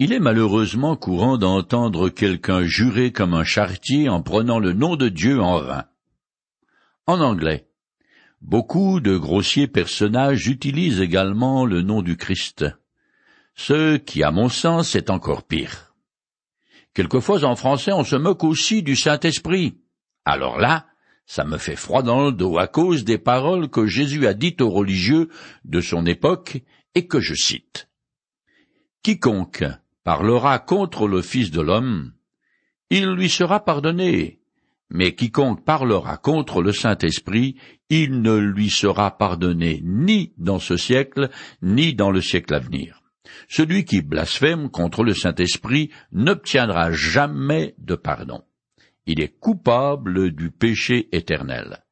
Il est malheureusement courant d'entendre quelqu'un jurer comme un charretier en prenant le nom de Dieu en vain. En anglais, beaucoup de grossiers personnages utilisent également le nom du Christ, ce qui, à mon sens, est encore pire. Quelquefois en français on se moque aussi du Saint-Esprit. Alors là, ça me fait froid dans le dos à cause des paroles que Jésus a dites aux religieux de son époque et que je cite. Quiconque parlera contre le Fils de l'homme, il lui sera pardonné, mais quiconque parlera contre le Saint-Esprit, il ne lui sera pardonné ni dans ce siècle, ni dans le siècle à venir. Celui qui blasphème contre le Saint-Esprit n'obtiendra jamais de pardon. Il est coupable du péché éternel.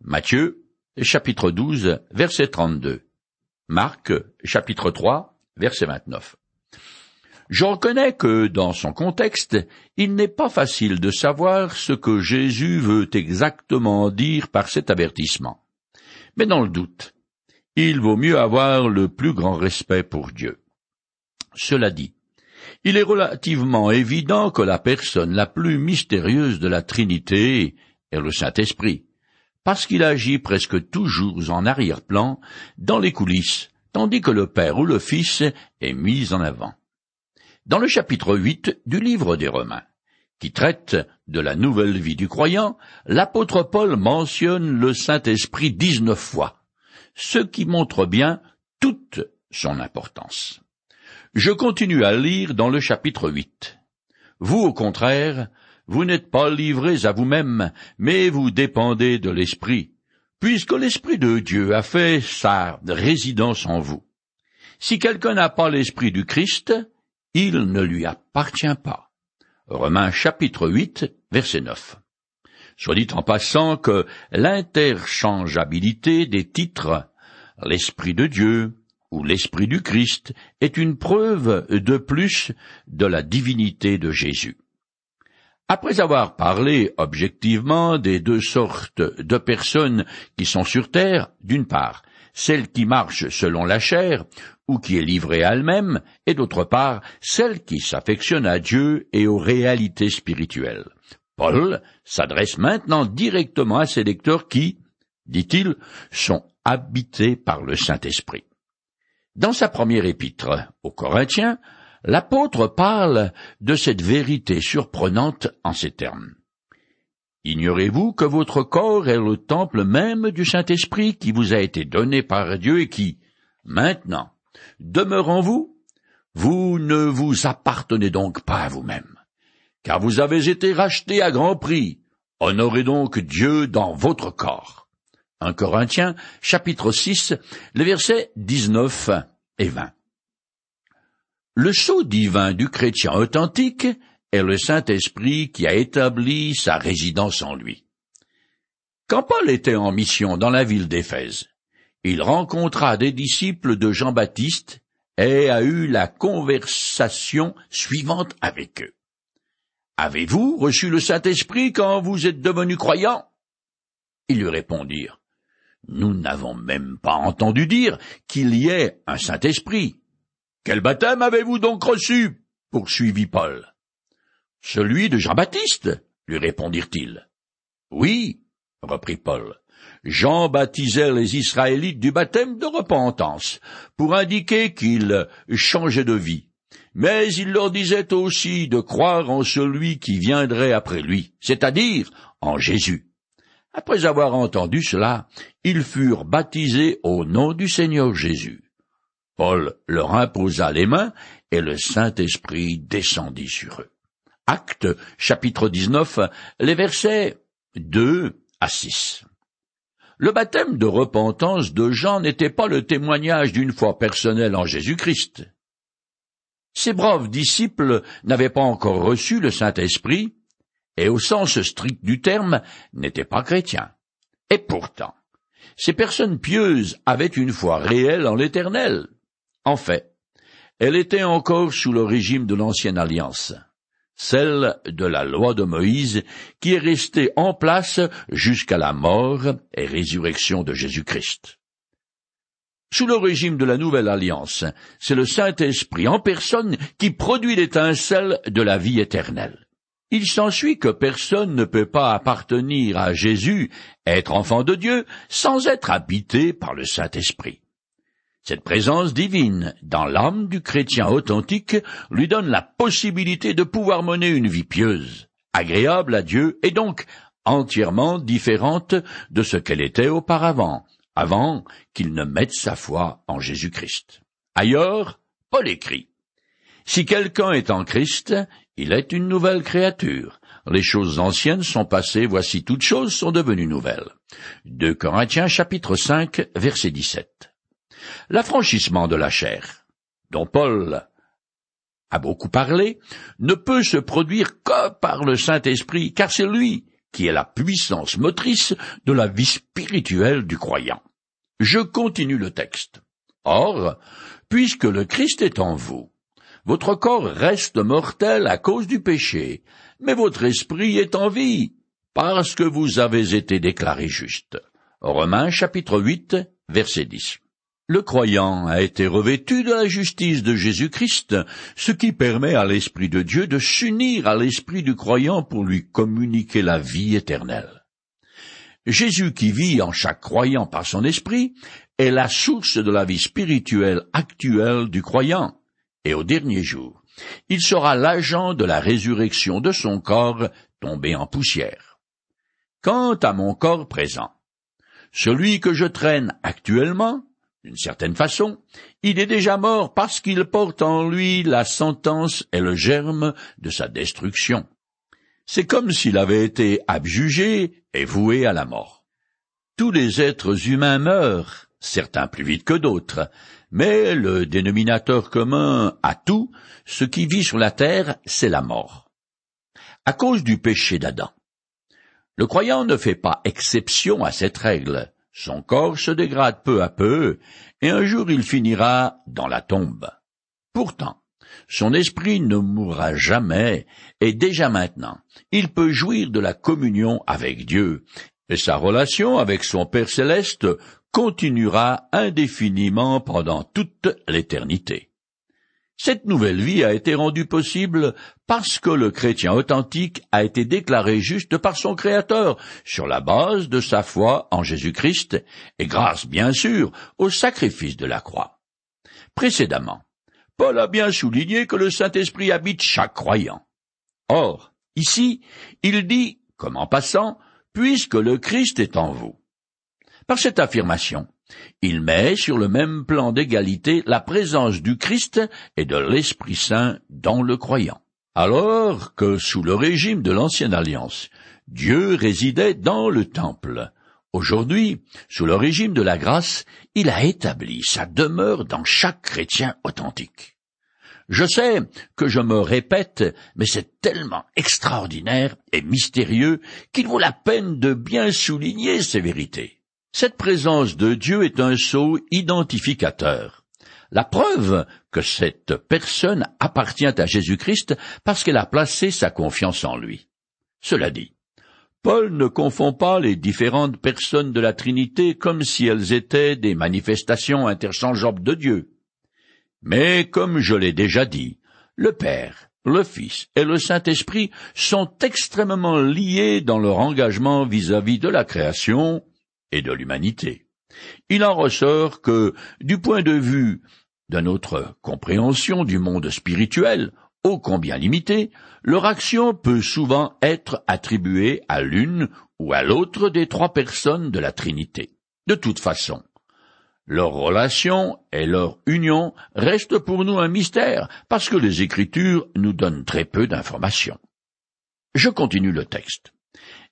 Matthieu, chapitre 12, verset 32. Marc, chapitre 3, verset 29. Je reconnais que, dans son contexte, il n'est pas facile de savoir ce que Jésus veut exactement dire par cet avertissement. Mais dans le doute, il vaut mieux avoir le plus grand respect pour Dieu. Cela dit, il est relativement évident que la personne la plus mystérieuse de la Trinité est le Saint-Esprit, parce qu'il agit presque toujours en arrière-plan, dans les coulisses, tandis que le Père ou le Fils est mis en avant dans le chapitre 8 du livre des Romains, qui traite de la nouvelle vie du croyant, l'apôtre Paul mentionne le Saint-Esprit dix-neuf fois, ce qui montre bien toute son importance. Je continue à lire dans le chapitre 8. Vous, au contraire, vous n'êtes pas livrés à vous-même, mais vous dépendez de l'Esprit, puisque l'Esprit de Dieu a fait sa résidence en vous. Si quelqu'un n'a pas l'Esprit du Christ, il ne lui appartient pas. Romains chapitre 8, verset 9. Soit dit en passant que l'interchangeabilité des titres l'Esprit de Dieu ou l'Esprit du Christ est une preuve de plus de la divinité de Jésus. Après avoir parlé objectivement des deux sortes de personnes qui sont sur terre, d'une part, celle qui marche selon la chair, ou qui est livrée à elle-même, et d'autre part, celle qui s'affectionne à Dieu et aux réalités spirituelles. Paul s'adresse maintenant directement à ces lecteurs qui, dit-il, sont habités par le Saint-Esprit. Dans sa première épître aux Corinthiens, l'apôtre parle de cette vérité surprenante en ces termes. Ignorez-vous que votre corps est le temple même du Saint-Esprit qui vous a été donné par Dieu et qui, maintenant, demeure en vous? Vous ne vous appartenez donc pas à vous-même, car vous avez été racheté à grand prix. Honorez donc Dieu dans votre corps. 1 Corinthiens, chapitre 6, les versets 19 et 20. Le sceau divin du chrétien authentique est le Saint-Esprit qui a établi sa résidence en lui. Quand Paul était en mission dans la ville d'Éphèse, il rencontra des disciples de Jean-Baptiste et a eu la conversation suivante avec eux. Avez-vous reçu le Saint-Esprit quand vous êtes devenus croyants? Ils lui répondirent. Nous n'avons même pas entendu dire qu'il y ait un Saint-Esprit. Quel baptême avez-vous donc reçu? poursuivit Paul. Celui de Jean-Baptiste, lui répondirent-ils. Oui, reprit Paul. Jean baptisait les Israélites du baptême de repentance, pour indiquer qu'ils changeaient de vie. Mais il leur disait aussi de croire en celui qui viendrait après lui, c'est-à-dire en Jésus. Après avoir entendu cela, ils furent baptisés au nom du Seigneur Jésus. Paul leur imposa les mains, et le Saint-Esprit descendit sur eux. Acte chapitre 19, les versets 2 à 6. Le baptême de repentance de Jean n'était pas le témoignage d'une foi personnelle en Jésus-Christ. Ces braves disciples n'avaient pas encore reçu le Saint-Esprit, et au sens strict du terme, n'étaient pas chrétiens. Et pourtant, ces personnes pieuses avaient une foi réelle en l'Éternel. En fait, elle était encore sous le régime de l'Ancienne Alliance celle de la loi de Moïse, qui est restée en place jusqu'à la mort et résurrection de Jésus-Christ. Sous le régime de la Nouvelle Alliance, c'est le Saint-Esprit en personne qui produit l'étincelle de la vie éternelle. Il s'ensuit que personne ne peut pas appartenir à Jésus, être enfant de Dieu, sans être habité par le Saint-Esprit. Cette présence divine dans l'âme du chrétien authentique lui donne la possibilité de pouvoir mener une vie pieuse, agréable à Dieu et donc entièrement différente de ce qu'elle était auparavant, avant qu'il ne mette sa foi en Jésus-Christ. Ailleurs, Paul écrit Si quelqu'un est en Christ, il est une nouvelle créature. Les choses anciennes sont passées, voici toutes choses sont devenues nouvelles. 2 Corinthiens chapitre 5 verset 17. L'affranchissement de la chair, dont Paul a beaucoup parlé, ne peut se produire que par le Saint-Esprit, car c'est lui qui est la puissance motrice de la vie spirituelle du croyant. Je continue le texte. Or, puisque le Christ est en vous, votre corps reste mortel à cause du péché, mais votre esprit est en vie, parce que vous avez été déclaré juste. Romains chapitre 8, verset 10. Le croyant a été revêtu de la justice de Jésus-Christ, ce qui permet à l'Esprit de Dieu de s'unir à l'Esprit du croyant pour lui communiquer la vie éternelle. Jésus qui vit en chaque croyant par son Esprit est la source de la vie spirituelle actuelle du croyant, et au dernier jour, il sera l'agent de la résurrection de son corps tombé en poussière. Quant à mon corps présent, celui que je traîne actuellement, d'une certaine façon, il est déjà mort parce qu'il porte en lui la sentence et le germe de sa destruction. C'est comme s'il avait été abjugé et voué à la mort. Tous les êtres humains meurent, certains plus vite que d'autres, mais le dénominateur commun à tout, ce qui vit sur la terre, c'est la mort. À cause du péché d'Adam. Le croyant ne fait pas exception à cette règle, son corps se dégrade peu à peu, et un jour il finira dans la tombe. Pourtant, son esprit ne mourra jamais, et déjà maintenant, il peut jouir de la communion avec Dieu, et sa relation avec son Père céleste continuera indéfiniment pendant toute l'éternité. Cette nouvelle vie a été rendue possible parce que le chrétien authentique a été déclaré juste par son Créateur sur la base de sa foi en Jésus-Christ et grâce, bien sûr, au sacrifice de la croix. Précédemment, Paul a bien souligné que le Saint-Esprit habite chaque croyant. Or, ici, il dit, comme en passant, puisque le Christ est en vous. Par cette affirmation, il met sur le même plan d'égalité la présence du Christ et de l'Esprit Saint dans le croyant. Alors que sous le régime de l'Ancienne Alliance, Dieu résidait dans le temple. Aujourd'hui, sous le régime de la grâce, il a établi sa demeure dans chaque chrétien authentique. Je sais que je me répète, mais c'est tellement extraordinaire et mystérieux qu'il vaut la peine de bien souligner ces vérités. Cette présence de Dieu est un sceau identificateur. La preuve que cette personne appartient à Jésus-Christ parce qu'elle a placé sa confiance en lui. Cela dit, Paul ne confond pas les différentes personnes de la Trinité comme si elles étaient des manifestations interchangeables de Dieu. Mais comme je l'ai déjà dit, le Père, le Fils et le Saint-Esprit sont extrêmement liés dans leur engagement vis-à-vis -vis de la création, et de l'humanité. Il en ressort que, du point de vue de notre compréhension du monde spirituel, ô combien limité, leur action peut souvent être attribuée à l'une ou à l'autre des trois personnes de la Trinité. De toute façon, leur relation et leur union restent pour nous un mystère, parce que les Écritures nous donnent très peu d'informations. Je continue le texte.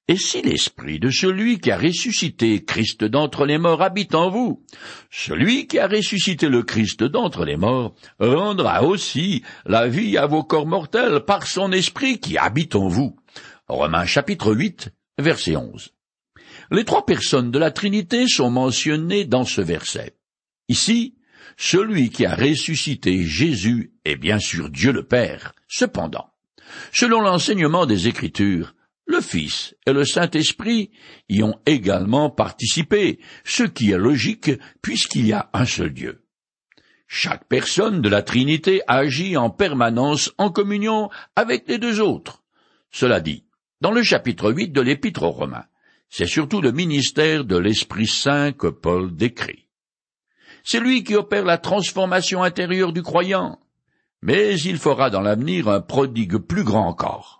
Et si l'esprit de celui qui a ressuscité Christ d'entre les morts habite en vous, celui qui a ressuscité le Christ d'entre les morts rendra aussi la vie à vos corps mortels par son esprit qui habite en vous. Romains chapitre 8, verset 11. Les trois personnes de la Trinité sont mentionnées dans ce verset. Ici, celui qui a ressuscité Jésus est bien sûr Dieu le Père. Cependant, selon l'enseignement des Écritures, le Fils et le Saint-Esprit y ont également participé, ce qui est logique puisqu'il y a un seul Dieu. Chaque personne de la Trinité agit en permanence en communion avec les deux autres. Cela dit, dans le chapitre 8 de l'Épître aux Romains, c'est surtout le ministère de l'Esprit Saint que Paul décrit. C'est lui qui opère la transformation intérieure du croyant, mais il fera dans l'avenir un prodigue plus grand encore,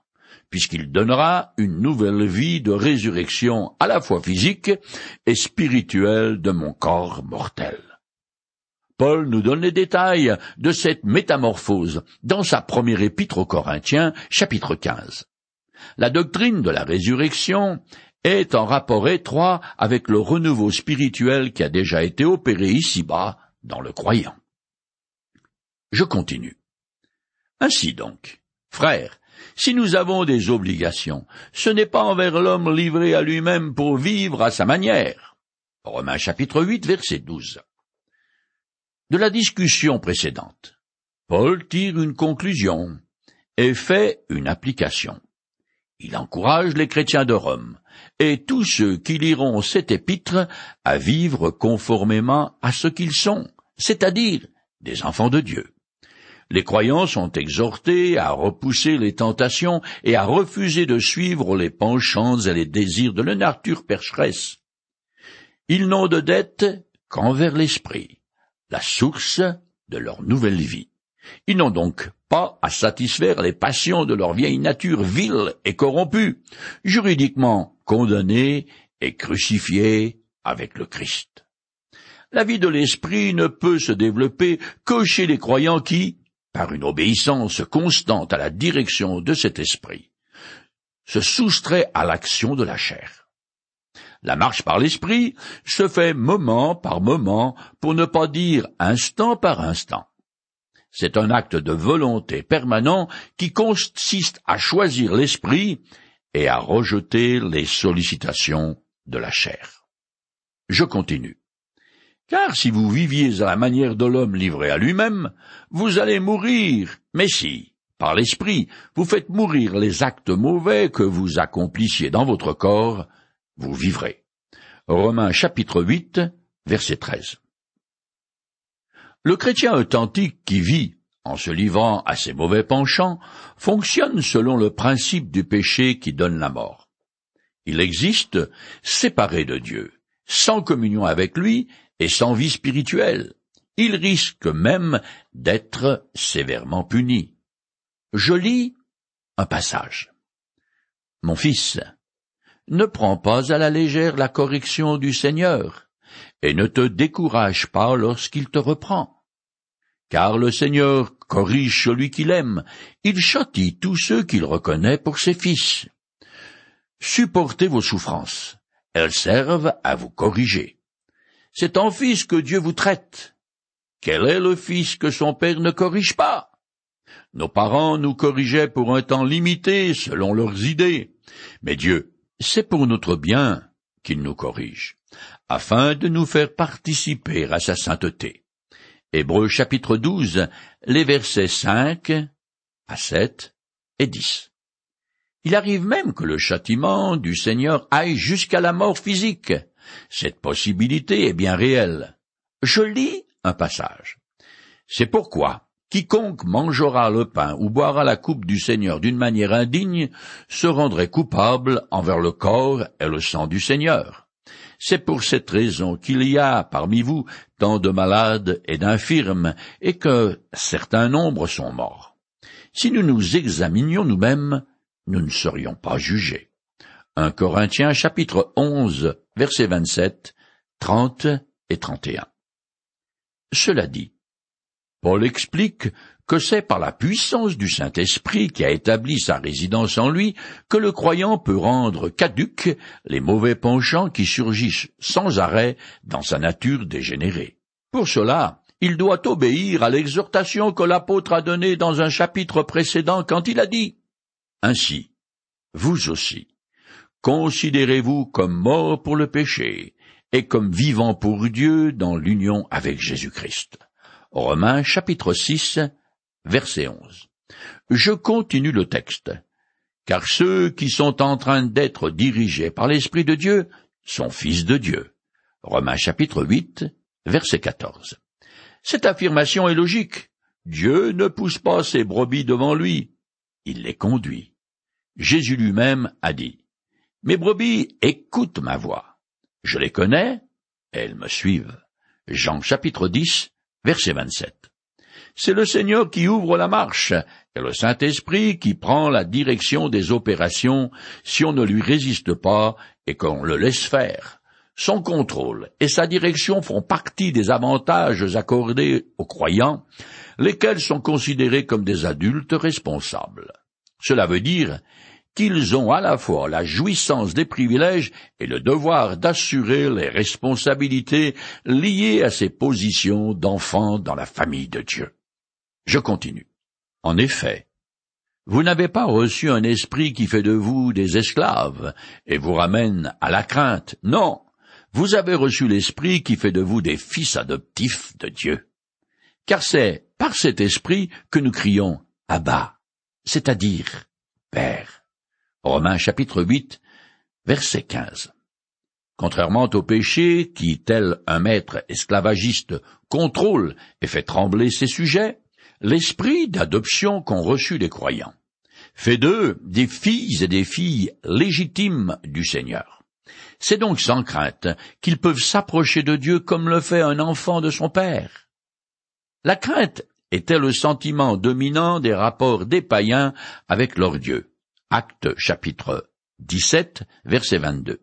puisqu'il donnera une nouvelle vie de résurrection à la fois physique et spirituelle de mon corps mortel. Paul nous donne les détails de cette métamorphose dans sa première épître aux Corinthiens, chapitre 15. La doctrine de la résurrection est en rapport étroit avec le renouveau spirituel qui a déjà été opéré ici-bas dans le croyant. Je continue. Ainsi donc, frères, si nous avons des obligations, ce n'est pas envers l'homme livré à lui-même pour vivre à sa manière. Romains chapitre 8 verset 12. De la discussion précédente, Paul tire une conclusion et fait une application. Il encourage les chrétiens de Rome et tous ceux qui liront cet épître à vivre conformément à ce qu'ils sont, c'est-à-dire des enfants de Dieu. Les croyants sont exhortés à repousser les tentations et à refuser de suivre les penchants et les désirs de la nature percheresse. Ils n'ont de dette qu'envers l'esprit, la source de leur nouvelle vie. Ils n'ont donc pas à satisfaire les passions de leur vieille nature vile et corrompue, juridiquement condamnée et crucifiée avec le Christ. La vie de l'esprit ne peut se développer que chez les croyants qui, par une obéissance constante à la direction de cet esprit, se soustrait à l'action de la chair. La marche par l'esprit se fait moment par moment, pour ne pas dire instant par instant. C'est un acte de volonté permanent qui consiste à choisir l'esprit et à rejeter les sollicitations de la chair. Je continue. Car si vous viviez à la manière de l'homme livré à lui-même, vous allez mourir. Mais si, par l'esprit, vous faites mourir les actes mauvais que vous accomplissiez dans votre corps, vous vivrez. Romains chapitre 8, verset 13. Le chrétien authentique qui vit en se livrant à ses mauvais penchants fonctionne selon le principe du péché qui donne la mort. Il existe séparé de Dieu, sans communion avec lui et sans vie spirituelle. Il risque même d'être sévèrement puni. Je lis un passage. Mon fils, ne prends pas à la légère la correction du Seigneur, et ne te décourage pas lorsqu'il te reprend. Car le Seigneur corrige celui qu'il aime, il châtie tous ceux qu'il reconnaît pour ses fils. Supportez vos souffrances, elles servent à vous corriger. C'est en fils que Dieu vous traite. Quel est le fils que son père ne corrige pas? Nos parents nous corrigeaient pour un temps limité selon leurs idées, mais Dieu, c'est pour notre bien qu'il nous corrige afin de nous faire participer à sa sainteté. Hébreux chapitre 12, les versets 5 à 7 et 10. Il arrive même que le châtiment du Seigneur aille jusqu'à la mort physique. Cette possibilité est bien réelle. Je lis un passage. C'est pourquoi quiconque mangera le pain ou boira la coupe du Seigneur d'une manière indigne se rendrait coupable envers le corps et le sang du Seigneur. C'est pour cette raison qu'il y a parmi vous tant de malades et d'infirmes, et que certains nombres sont morts. Si nous nous examinions nous-mêmes, nous ne serions pas jugés. 1 Corinthiens chapitre 11 versets 27, 30 et 31. Cela dit, Paul explique que c'est par la puissance du Saint-Esprit qui a établi sa résidence en lui que le croyant peut rendre caduques les mauvais penchants qui surgissent sans arrêt dans sa nature dégénérée. Pour cela, il doit obéir à l'exhortation que l'apôtre a donnée dans un chapitre précédent quand il a dit Ainsi, vous aussi, considérez-vous comme morts pour le péché et comme vivants pour Dieu dans l'union avec Jésus-Christ. Romains chapitre 6 verset 11. Je continue le texte. car ceux qui sont en train d'être dirigés par l'Esprit de Dieu sont fils de Dieu. Romains chapitre 8, verset 14. Cette affirmation est logique. Dieu ne pousse pas ses brebis devant lui, il les conduit. Jésus lui-même a dit, Mes brebis écoutent ma voix. Je les connais, elles me suivent. Jean chapitre 10, verset 27. C'est le Seigneur qui ouvre la marche, et le Saint-Esprit qui prend la direction des opérations si on ne lui résiste pas et qu'on le laisse faire. Son contrôle et sa direction font partie des avantages accordés aux croyants, lesquels sont considérés comme des adultes responsables. Cela veut dire qu'ils ont à la fois la jouissance des privilèges et le devoir d'assurer les responsabilités liées à ces positions d'enfants dans la famille de Dieu. Je continue. En effet, vous n'avez pas reçu un esprit qui fait de vous des esclaves et vous ramène à la crainte. Non, vous avez reçu l'esprit qui fait de vous des fils adoptifs de Dieu. Car c'est par cet esprit que nous crions Abba, c'est-à-dire Père. Romains chapitre 8, verset 15. Contrairement au péché qui, tel un maître esclavagiste, contrôle et fait trembler ses sujets, l'esprit d'adoption qu'ont reçu les croyants fait d'eux des filles et des filles légitimes du Seigneur. C'est donc sans crainte qu'ils peuvent s'approcher de Dieu comme le fait un enfant de son Père. La crainte était le sentiment dominant des rapports des païens avec leur Dieu. Acte chapitre 17, verset 22.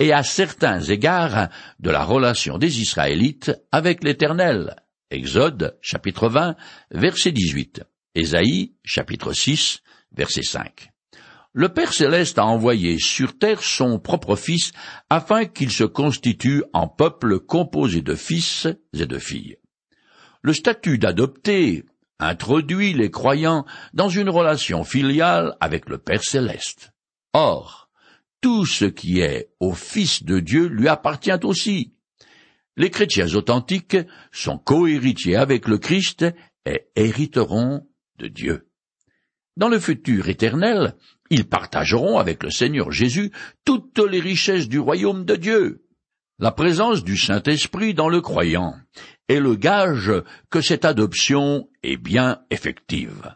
Et à certains égards de la relation des Israélites avec l'Éternel. Exode, chapitre 20, verset 18. Ésaïe, chapitre 6, verset 5. Le Père céleste a envoyé sur terre son propre Fils afin qu'il se constitue en peuple composé de fils et de filles. Le statut d'adopté introduit les croyants dans une relation filiale avec le Père céleste. Or, tout ce qui est au Fils de Dieu lui appartient aussi les chrétiens authentiques sont cohéritiers avec le Christ et hériteront de Dieu. Dans le futur éternel, ils partageront avec le Seigneur Jésus toutes les richesses du royaume de Dieu. La présence du Saint-Esprit dans le croyant est le gage que cette adoption est bien effective.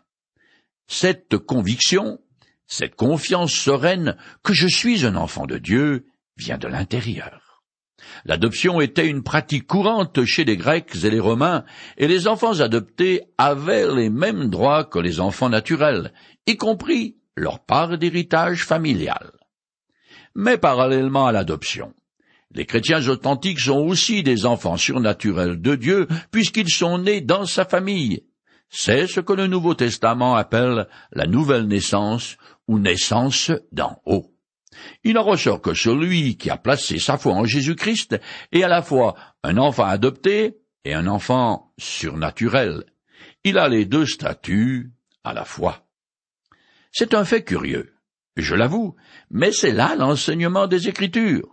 Cette conviction, cette confiance sereine que je suis un enfant de Dieu vient de l'intérieur. L'adoption était une pratique courante chez les Grecs et les Romains, et les enfants adoptés avaient les mêmes droits que les enfants naturels, y compris leur part d'héritage familial. Mais parallèlement à l'adoption, les chrétiens authentiques sont aussi des enfants surnaturels de Dieu, puisqu'ils sont nés dans sa famille. C'est ce que le Nouveau Testament appelle la nouvelle naissance ou naissance d'en haut. Il en ressort que celui qui a placé sa foi en Jésus-Christ est à la fois un enfant adopté et un enfant surnaturel. Il a les deux statuts à la fois. C'est un fait curieux, je l'avoue, mais c'est là l'enseignement des Écritures.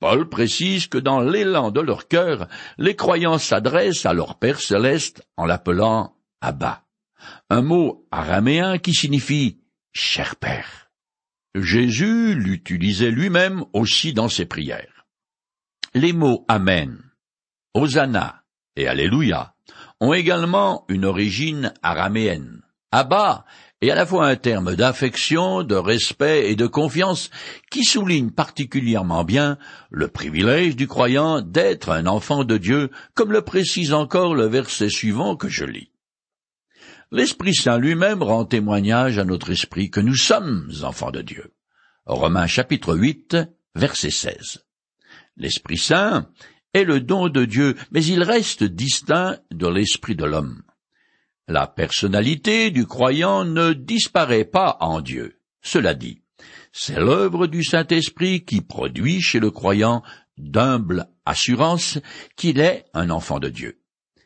Paul précise que dans l'élan de leur cœur, les croyants s'adressent à leur Père céleste en l'appelant Abba, un mot araméen qui signifie cher Père. Jésus l'utilisait lui-même aussi dans ses prières. Les mots Amen, Hosanna et Alléluia ont également une origine araméenne. Abba est à la fois un terme d'affection, de respect et de confiance qui souligne particulièrement bien le privilège du croyant d'être un enfant de Dieu, comme le précise encore le verset suivant que je lis. L'Esprit Saint lui-même rend témoignage à notre esprit que nous sommes enfants de Dieu. Romains chapitre 8, verset 16. L'Esprit Saint est le don de Dieu, mais il reste distinct de l'esprit de l'homme. La personnalité du croyant ne disparaît pas en Dieu. Cela dit, c'est l'œuvre du Saint-Esprit qui produit chez le croyant d'humble assurance qu'il est un enfant de Dieu.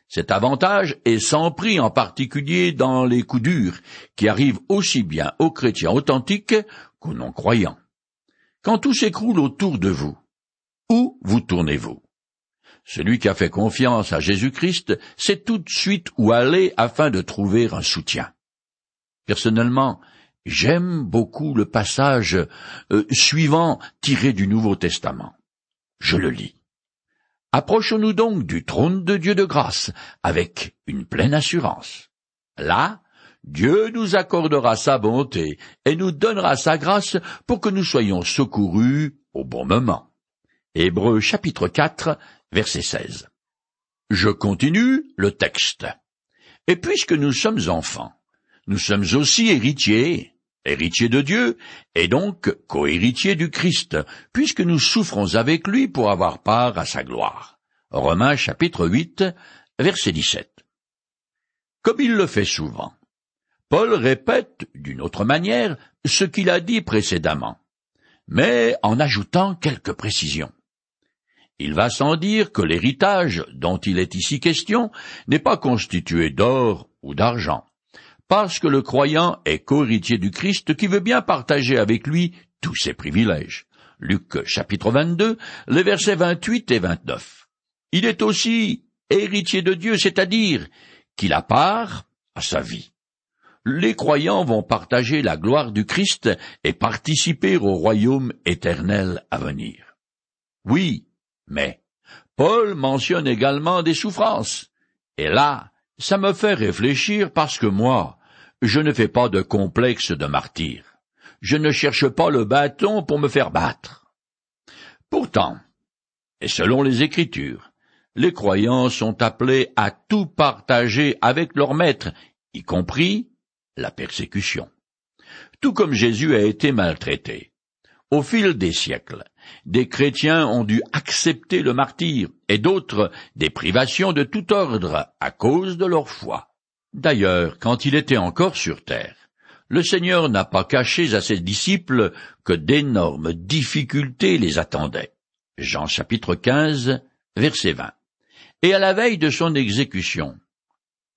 Cet avantage est sans prix en particulier dans les coups durs qui arrivent aussi bien aux chrétiens authentiques qu'aux non-croyants. Quand tout s'écroule autour de vous, où vous tournez-vous? Celui qui a fait confiance à Jésus-Christ sait tout de suite où aller afin de trouver un soutien. Personnellement, j'aime beaucoup le passage euh, suivant tiré du Nouveau Testament. Je le lis. Approchons-nous donc du trône de Dieu de grâce avec une pleine assurance. Là, Dieu nous accordera sa bonté et nous donnera sa grâce pour que nous soyons secourus au bon moment. Hébreux chapitre 4, verset 16. Je continue le texte. Et puisque nous sommes enfants, nous sommes aussi héritiers, héritiers de Dieu, et donc cohéritiers du Christ, puisque nous souffrons avec lui pour avoir part à sa gloire. Romains chapitre 8, verset 17. Comme il le fait souvent, Paul répète d'une autre manière ce qu'il a dit précédemment, mais en ajoutant quelques précisions. Il va sans dire que l'héritage dont il est ici question n'est pas constitué d'or ou d'argent, parce que le croyant est co-héritier du Christ qui veut bien partager avec lui tous ses privilèges. Luc chapitre 22, les versets 28 et 29. Il est aussi héritier de Dieu, c'est-à-dire qu'il a part à sa vie. Les croyants vont partager la gloire du Christ et participer au royaume éternel à venir. Oui, mais Paul mentionne également des souffrances. Et là, ça me fait réfléchir parce que moi, je ne fais pas de complexe de martyr. Je ne cherche pas le bâton pour me faire battre. Pourtant, et selon les Écritures, les croyants sont appelés à tout partager avec leur maître, y compris la persécution. Tout comme Jésus a été maltraité. Au fil des siècles, des chrétiens ont dû accepter le martyr et d'autres des privations de tout ordre à cause de leur foi. D'ailleurs, quand il était encore sur terre, le Seigneur n'a pas caché à ses disciples que d'énormes difficultés les attendaient. Jean chapitre 15, verset 20. Et à la veille de son exécution,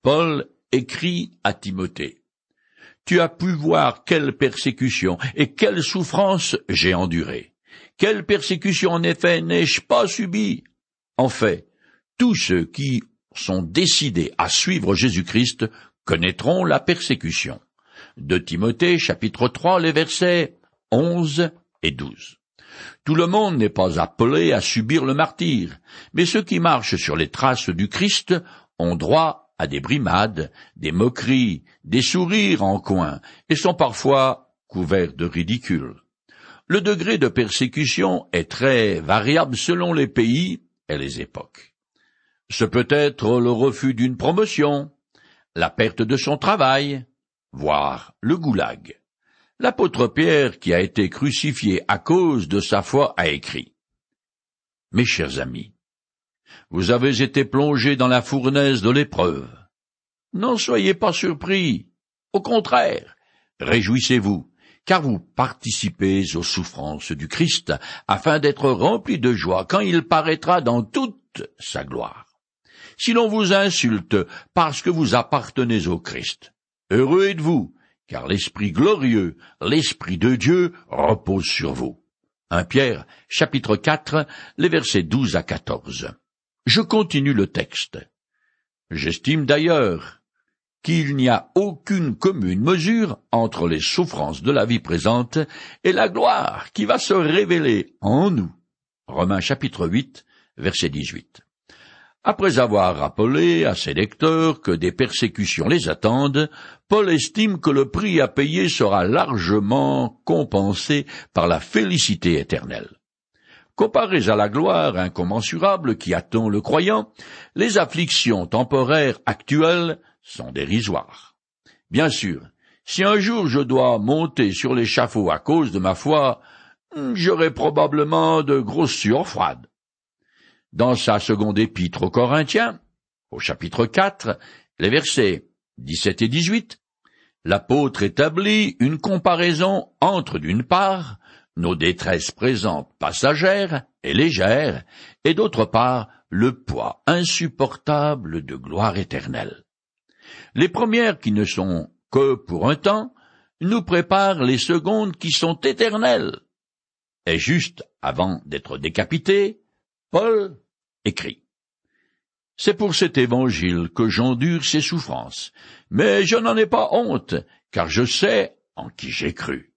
Paul écrit à Timothée. Tu as pu voir quelle persécution et quelle souffrance j'ai endurée. Quelle persécution en effet n'ai-je pas subie? En fait, tous ceux qui sont décidés à suivre Jésus-Christ connaîtront la persécution. De Timothée chapitre 3 les versets 11 et 12. Tout le monde n'est pas appelé à subir le martyr, mais ceux qui marchent sur les traces du Christ ont droit à des brimades, des moqueries, des sourires en coin, et sont parfois couverts de ridicule. Le degré de persécution est très variable selon les pays et les époques. Ce peut être le refus d'une promotion, la perte de son travail, voire le goulag. L'apôtre Pierre, qui a été crucifié à cause de sa foi, a écrit. Mes chers amis, vous avez été plongés dans la fournaise de l'épreuve. N'en soyez pas surpris. Au contraire, réjouissez-vous, car vous participez aux souffrances du Christ, afin d'être remplis de joie quand il paraîtra dans toute sa gloire. Si l'on vous insulte parce que vous appartenez au Christ, heureux êtes-vous, car l'Esprit glorieux, l'Esprit de Dieu repose sur vous. 1 Pierre, chapitre 4, les versets 12 à 14. Je continue le texte. J'estime d'ailleurs qu'il n'y a aucune commune mesure entre les souffrances de la vie présente et la gloire qui va se révéler en nous. Romains chapitre 8, verset 18. Après avoir rappelé à ses lecteurs que des persécutions les attendent, Paul estime que le prix à payer sera largement compensé par la félicité éternelle. Comparées à la gloire incommensurable qui attend le croyant, les afflictions temporaires actuelles sont dérisoires. Bien sûr, si un jour je dois monter sur l'échafaud à cause de ma foi, j'aurai probablement de grosses sueurs froides. Dans sa seconde épître aux Corinthiens, au chapitre 4, les versets 17 et 18, l'apôtre établit une comparaison entre, d'une part, nos détresses présentes passagères et légères, et d'autre part, le poids insupportable de gloire éternelle. Les premières qui ne sont que pour un temps nous préparent les secondes qui sont éternelles. Et juste avant d'être décapité, Paul écrit. C'est pour cet évangile que j'endure ces souffrances, mais je n'en ai pas honte, car je sais en qui j'ai cru.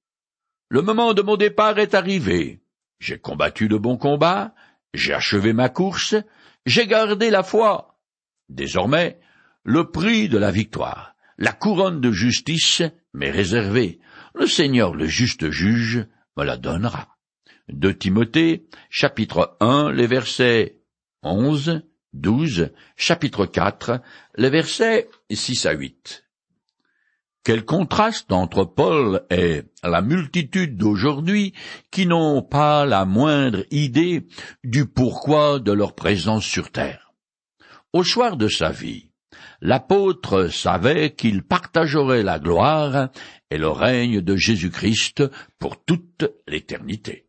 Le moment de mon départ est arrivé. J'ai combattu le bon combat, j'ai achevé ma course, j'ai gardé la foi. Désormais, le prix de la victoire, la couronne de justice m'est réservée. Le Seigneur, le juste juge, me la donnera. De Timothée, chapitre 1, les versets 11, 12, chapitre 4, les versets 6 à 8. Quel contraste entre Paul et la multitude d'aujourd'hui qui n'ont pas la moindre idée du pourquoi de leur présence sur terre. Au soir de sa vie, l'apôtre savait qu'il partagerait la gloire et le règne de Jésus-Christ pour toute l'éternité.